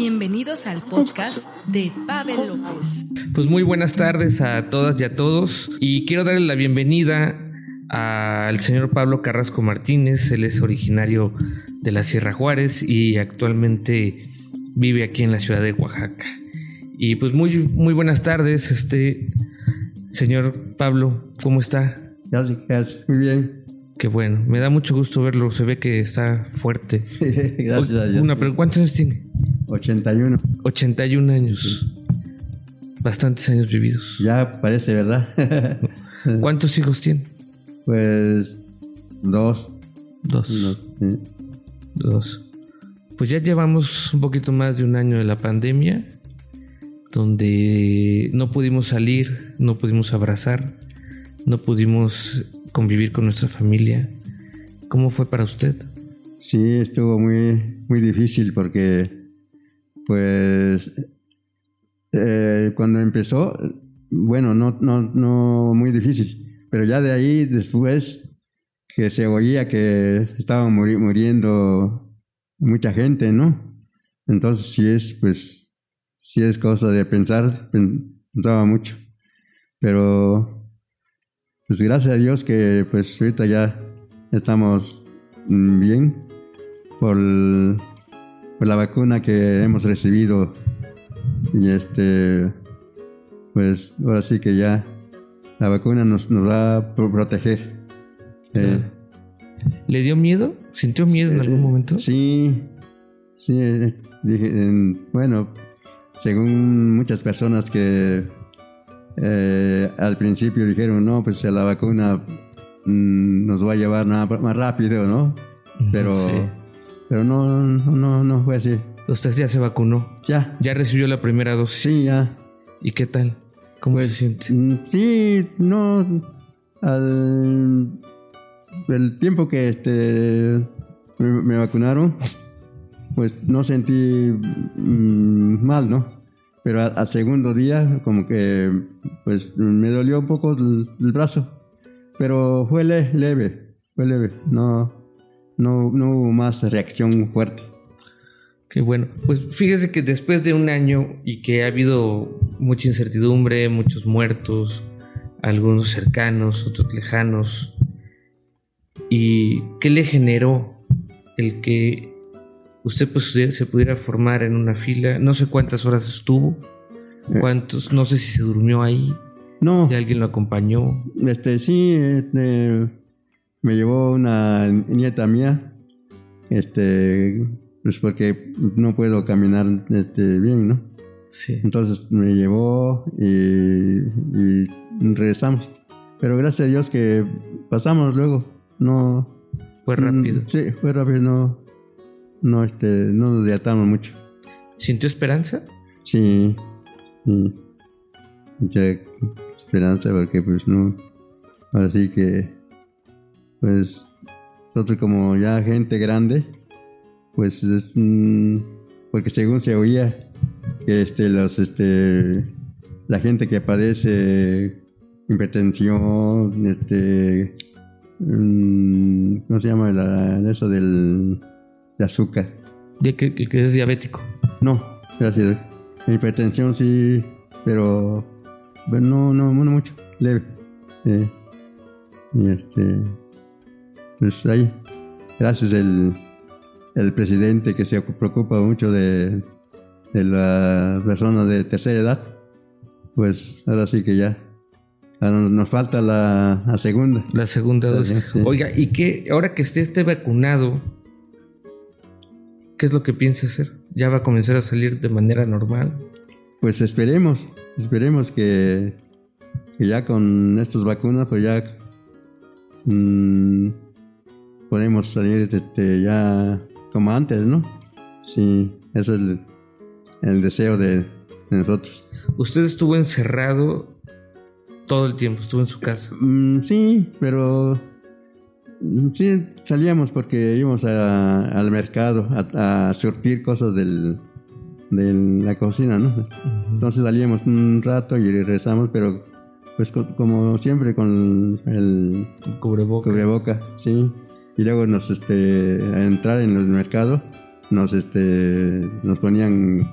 Bienvenidos al podcast de Pavel López. Pues muy buenas tardes a todas y a todos y quiero darle la bienvenida al señor Pablo Carrasco Martínez. Él es originario de la Sierra Juárez y actualmente vive aquí en la ciudad de Oaxaca. Y pues muy, muy buenas tardes, este señor Pablo, ¿cómo está? Gracias, muy bien. Qué bueno, me da mucho gusto verlo, se ve que está fuerte. Gracias a Dios. Una, pero ¿cuántos años tiene? 81. 81 años. Bastantes años vividos. Ya parece, ¿verdad? ¿Cuántos hijos tiene? pues dos. Dos. Dos, sí. Dos. Pues ya llevamos un poquito más de un año de la pandemia, donde no pudimos salir, no pudimos abrazar, no pudimos convivir con nuestra familia. ¿Cómo fue para usted? Sí, estuvo muy, muy difícil porque, pues, eh, cuando empezó, bueno, no, no, no muy difícil, pero ya de ahí después que se oía que estaba muri- muriendo mucha gente, ¿no? Entonces sí es, pues, sí es cosa de pensar, pen- pensaba mucho, pero, pues gracias a Dios que, pues, ahorita ya estamos mm, bien por, por la vacuna que hemos recibido y este pues ahora sí que ya la vacuna nos, nos va a pro- proteger Eh, ¿Le dio miedo? ¿Sintió miedo en algún momento? sí sí eh, dije, en- bueno según muchas personas que eh, al principio dijeron no pues la vacuna mm, nos va a llevar nada más rápido no pero sí. Pero no no no no fue así Usted ya se vacunó. ya Ya recibió la primera dosis. sí ya ¿Y qué tal? ¿Cómo Pues, se siente? mm, sí no al el tiempo que este me, me vacunaron pues no sentí mm, mal no pero al, al segundo día como que pues me dolió un poco el, el brazo pero fue le- leve fue leve no no no hubo más reacción fuerte Qué bueno. Pues fíjese que después de un año y que ha habido mucha incertidumbre, muchos muertos, algunos cercanos, otros lejanos, ¿y qué le generó el que usted pues, se pudiera formar en una fila? No sé cuántas horas estuvo, cuántos, no sé si se durmió ahí, no si alguien lo acompañó. Este, sí, este, me llevó una nieta mía, este, pues porque no puedo caminar este, bien, ¿no? Sí. Entonces me llevó y, y regresamos. Pero gracias a Dios que pasamos luego, no... Fue rápido. Sí, fue rápido, no, no, este, no nos dilatamos mucho. ¿Sintió esperanza? Sí, sí. Mucha esperanza porque pues no, ahora sí que pues nosotros como ya gente grande, pues es, mm, porque según se oía que este los este la gente que padece hipertensión, este mm, ¿cómo se llama la, eso del de azúcar? De que, es diabético. No, gracias. La hipertensión sí, pero bueno, no, no, no mucho, leve. Eh, y este, pues ahí, gracias el, el presidente que se preocupa mucho de, de la persona de tercera edad, pues ahora sí que ya. Ahora nos- falta la, la segunda. La segunda dosis. Sí. Oiga, ¿y qué? Ahora que esté, esté vacunado, ¿qué es lo que piensa hacer? ¿Ya va a comenzar a salir de manera normal? Pues esperemos, esperemos que, que ya con estas vacunas, pues ya mm, podemos salir este, ya como antes, ¿no? Sí, ese es el, el deseo de, de nosotros. Usted estuvo encerrado todo el tiempo, estuvo en su casa. Mm, sí, pero mm, sí salíamos porque íbamos a- al mercado a, a surtir cosas del, de la cocina, ¿no? Entonces salíamos un rato y regresamos, pero pues co- como siempre con el Cubrebocas. cubreboca, sí. Y luego nos, este, a entrar en el mercado, nos, este, nos ponían,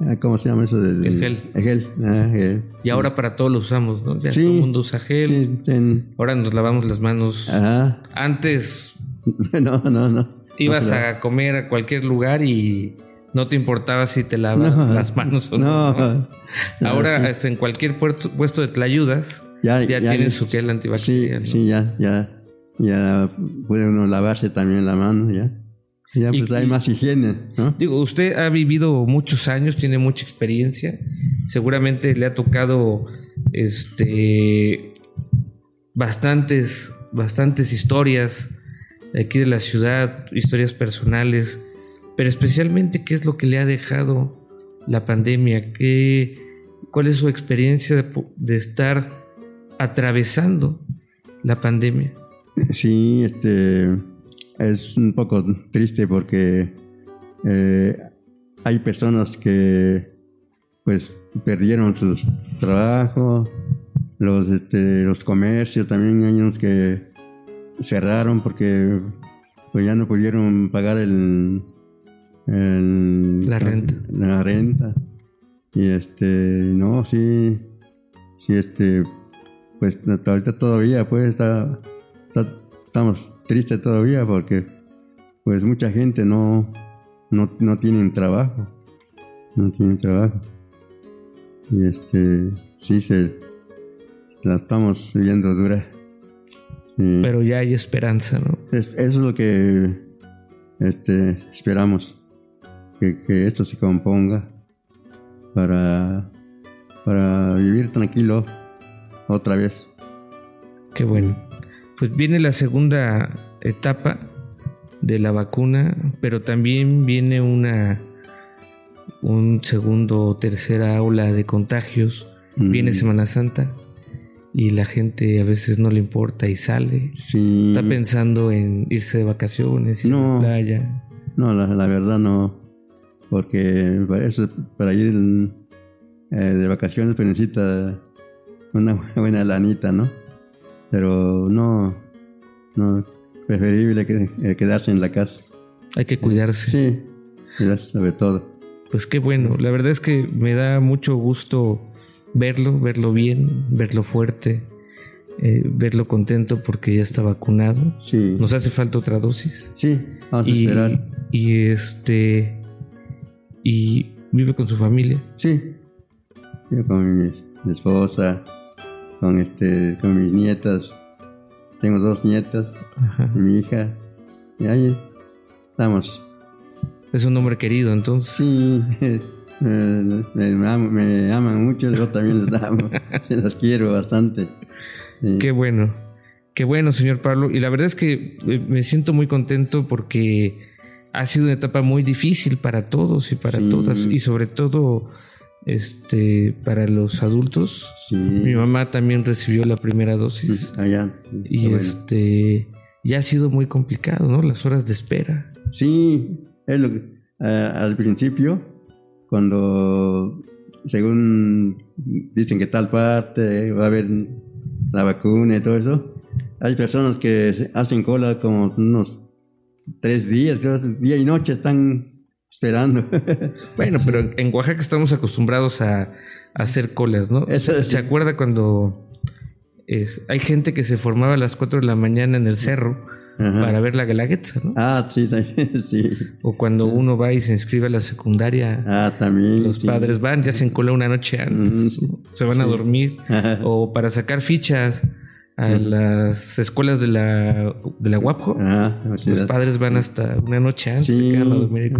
ah, ¿cómo se llama eso? Del- El gel. El gel, ah, gel. Y ahora para todos lo usamos, ¿no? Ya Sí. todo el mundo usa gel. Sí, en- Ahora nos lavamos las manos. ajá. Antes No, no, no. ibas No a comer a cualquier lugar y no te importaba si te lavas No. las manos o no. No. Ahora hasta en cualquier puerto- puesto de tlayudas Ya- ya, ya tienen es- su gel antibacterial. sí, ya, ya. Ya puede uno lavarse también la mano, ya. Ya Y- pues hay y- más higiene, ¿no? Digo, usted ha vivido muchos años, tiene mucha experiencia. Seguramente le ha tocado este bastantes, bastantes historias de aquí de la ciudad, historias personales, pero especialmente qué es lo que le ha dejado la pandemia, ¿Qué, cuál es su experiencia de, de estar atravesando la pandemia. Sí, este es un poco triste porque eh, hay personas que pues perdieron sus trabajos, los este, los comercios también hay unos que cerraron porque pues ya no pudieron pagar el, el- La renta. la renta y este no sí sí este pues ahorita todavía pues está- estamos tristes todavía porque pues mucha gente no no, no tienen trabajo no tienen trabajo y este sí se la estamos viendo dura Sí. Pero ya hay esperanza, ¿no? Es- eso es lo que este, esperamos, que, que esto se componga para, para vivir tranquilo otra vez. Qué bueno. Pues viene la segunda etapa de la vacuna, pero también viene una un segundo o tercera ola de contagios. Viene Mm, Semana Santa y la gente a veces no le importa y sale. sí, Está pensando en irse de vacaciones, ir a la playa. no, la, la verdad no, porque para, eso, para ir eh, de vacaciones pues necesita una buena lanita, ¿no? Pero no, no, preferible que, eh, quedarse en la casa. Hay que cuidarse. Sí, quedarse sobre todo. Pues qué bueno, la verdad es que me da mucho gusto verlo, verlo bien, verlo fuerte, eh, verlo contento porque ya está vacunado. Sí, Nos hace falta otra dosis. sí, vamos a esperar. y este y vive con su familia. Sí, yo con mi, mi esposa, con este, con mis nietas. Tengo dos nietas Ajá. y mi hija. Y ahí estamos. Es un hombre querido, entonces. Sí, me, me am- me aman mucho, yo también les amo. Las quiero bastante. Sí. Qué bueno. Qué bueno, señor Pablo. Y la verdad es que eh, me siento muy contento porque ha sido una etapa muy difícil para todos y para Sí. todas. Y sobre todo este para los adultos. Sí, Mi mamá también recibió la primera dosis. allá. Y bueno. este ya ha sido muy complicado, ¿no? Las horas de espera. Sí, es lo que, ah, al principio, cuando según dicen que tal parte va a haber la vacuna y todo eso, hay personas que hacen cola como unos tres días, creo, día y noche están esperando. Bueno, pero en- Oaxaca estamos acostumbrados a, a hacer colas, ¿no? Eso es- ¿Se acuerda cuando es- hay gente que se formaba a las 4 de la mañana en el cerro Ajá. para ver la Guelaguetza, ¿no? Ah, sí, sí. O cuando uno va y se inscribe a la secundaria, Ah, también. los sí. padres van, ya hacen cola una noche antes, se van a dormir. Ajá. O para sacar fichas a las escuelas de la, de la UAPJO, Ah, los padres van hasta una noche antes, se sí. quedan a dormir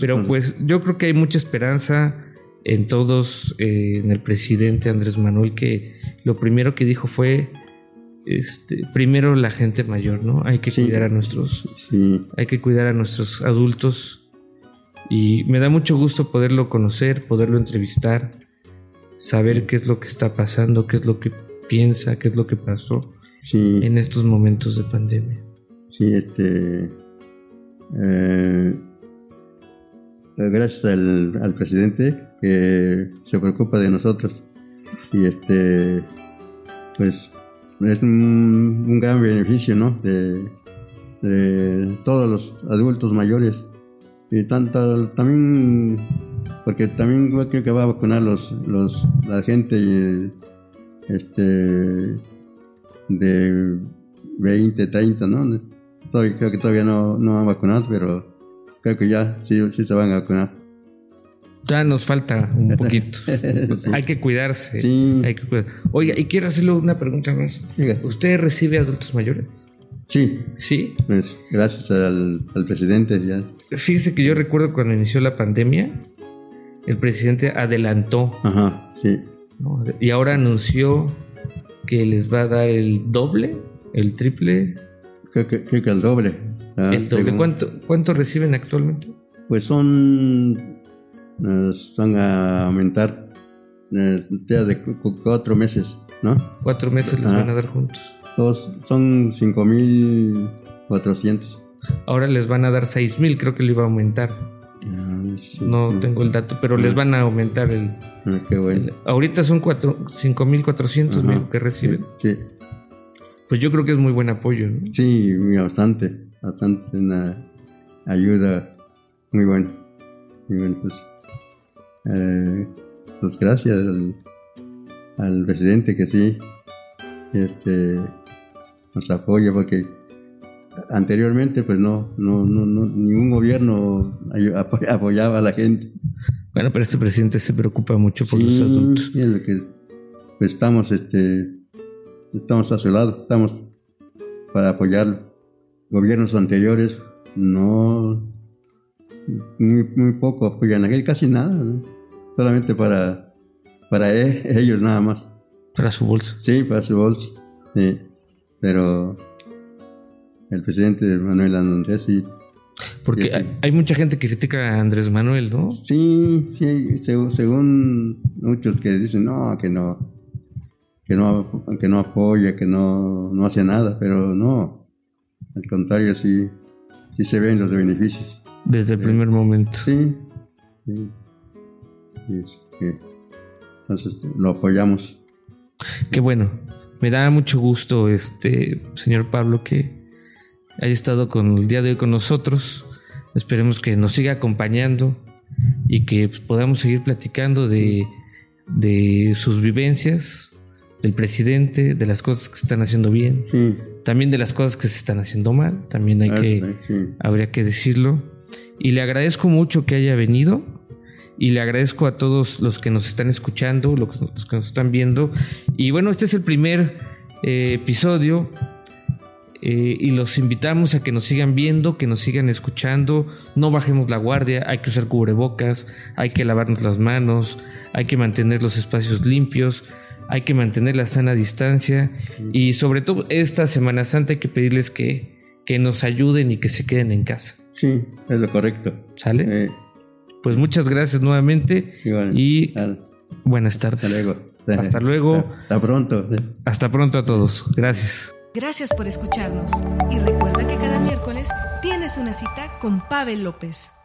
Pero pues yo creo que hay mucha esperanza en todos, eh, en el presidente Andrés Manuel, que lo primero que dijo fue, este, primero la gente mayor, ¿no? Hay que Sí. cuidar a nuestros, Sí, hay que cuidar a nuestros adultos y me da mucho gusto poderlo conocer, poderlo entrevistar, saber qué es lo que está pasando, qué es lo que piensa, qué es lo que pasó sí. en estos momentos de pandemia. Sí, este. eh, gracias al, al presidente que se preocupa de nosotros. Y este. Pues es un, un gran beneficio, ¿no? De, de todos los adultos mayores y tanto también porque también creo que va a vacunar los, los la gente y, este de 20, 30, ¿no? Todavía, creo que todavía no, no han vacunado, pero creo que ya sí, sí se van a vacunar. Ya nos falta un poquito. Hay que cuidarse. Sí. Hay que cuidar. Oiga, y quiero hacerle una pregunta más. Diga. ¿Usted recibe adultos mayores? Sí, Sí. pues gracias al, al presidente ya. Fíjese que yo recuerdo cuando inició la pandemia, el presidente adelantó Ajá, sí. ¿No? y ahora anunció que les va a dar el doble, el triple, Creo que, creo que el doble. ah, el doble. según- ¿Cuánto, ¿Cuánto reciben actualmente? Pues son, eh, van a aumentar eh, de cu- cu- cuatro meses, ¿no? Cuatro meses les Ajá. van a dar juntos. Dos, son 5.400. Ahora les van a dar seis mil, creo que le iba a aumentar. Ah, sí. No tengo el dato, pero les van a aumentar el... Ah, qué bueno. el- ahorita son cuatro, cinco mil cuatrocientos Ajá. me dijo que reciben. Sí, Pues yo creo que es muy buen apoyo. ¿no? sí, bastante, bastante una ayuda muy buena. Muy bueno, pues, eh, pues gracias al, al presidente que sí, este, nos apoya porque anteriormente pues no, no, no, no ningún gobierno apoyaba a la gente. Bueno, pero este presidente se preocupa mucho por Sí, los adultos. es lo que pues, estamos, este, estamos a su lado, estamos para apoyarlo. Gobiernos anteriores no, muy, muy poco apoyan a él, casi nada, ¿no? solamente para, para e- ellos nada más. Para su bolsa. Sí, para su bolsa, sí. pero el presidente Manuel Andrés sí, Porque hay, mucha gente que critica a Andrés Manuel, ¿no? Sí, sí, seg- según muchos que dicen no, que no, que no, que no apoya, que no, no hace nada, pero no, al contrario, sí, sí se ven los beneficios. Desde el primer momento. Sí, sí. Y entonces lo apoyamos. Qué bueno. Me da mucho gusto, este señor Pablo, que haya estado con el día de hoy con nosotros. Esperemos que nos siga acompañando y que podamos seguir platicando de, de sus vivencias, del presidente, de las cosas que se están haciendo bien, Sí, también de las cosas que se están haciendo mal. También hay que, sí, habría que decirlo. Y le agradezco mucho que haya venido. Y le agradezco a todos los que nos están escuchando, los que los que nos están viendo. Y bueno, este es el primer eh, episodio. Eh, y los invitamos a que nos sigan viendo, que nos sigan escuchando. No bajemos la guardia, hay que usar cubrebocas, hay que lavarnos las manos, hay que mantener los espacios limpios, hay que mantener la sana distancia. Y sobre todo esta Semana Santa hay que pedirles que, que nos ayuden y que se queden en casa. sí, es lo correcto. ¿Sale? Eh, Pues muchas gracias nuevamente igual, y al- buenas tardes. hasta luego. Hasta luego. Hasta pronto. Hasta pronto a todos. Gracias. Gracias por escucharnos y recuerda que cada miércoles tienes una cita con Pavel López.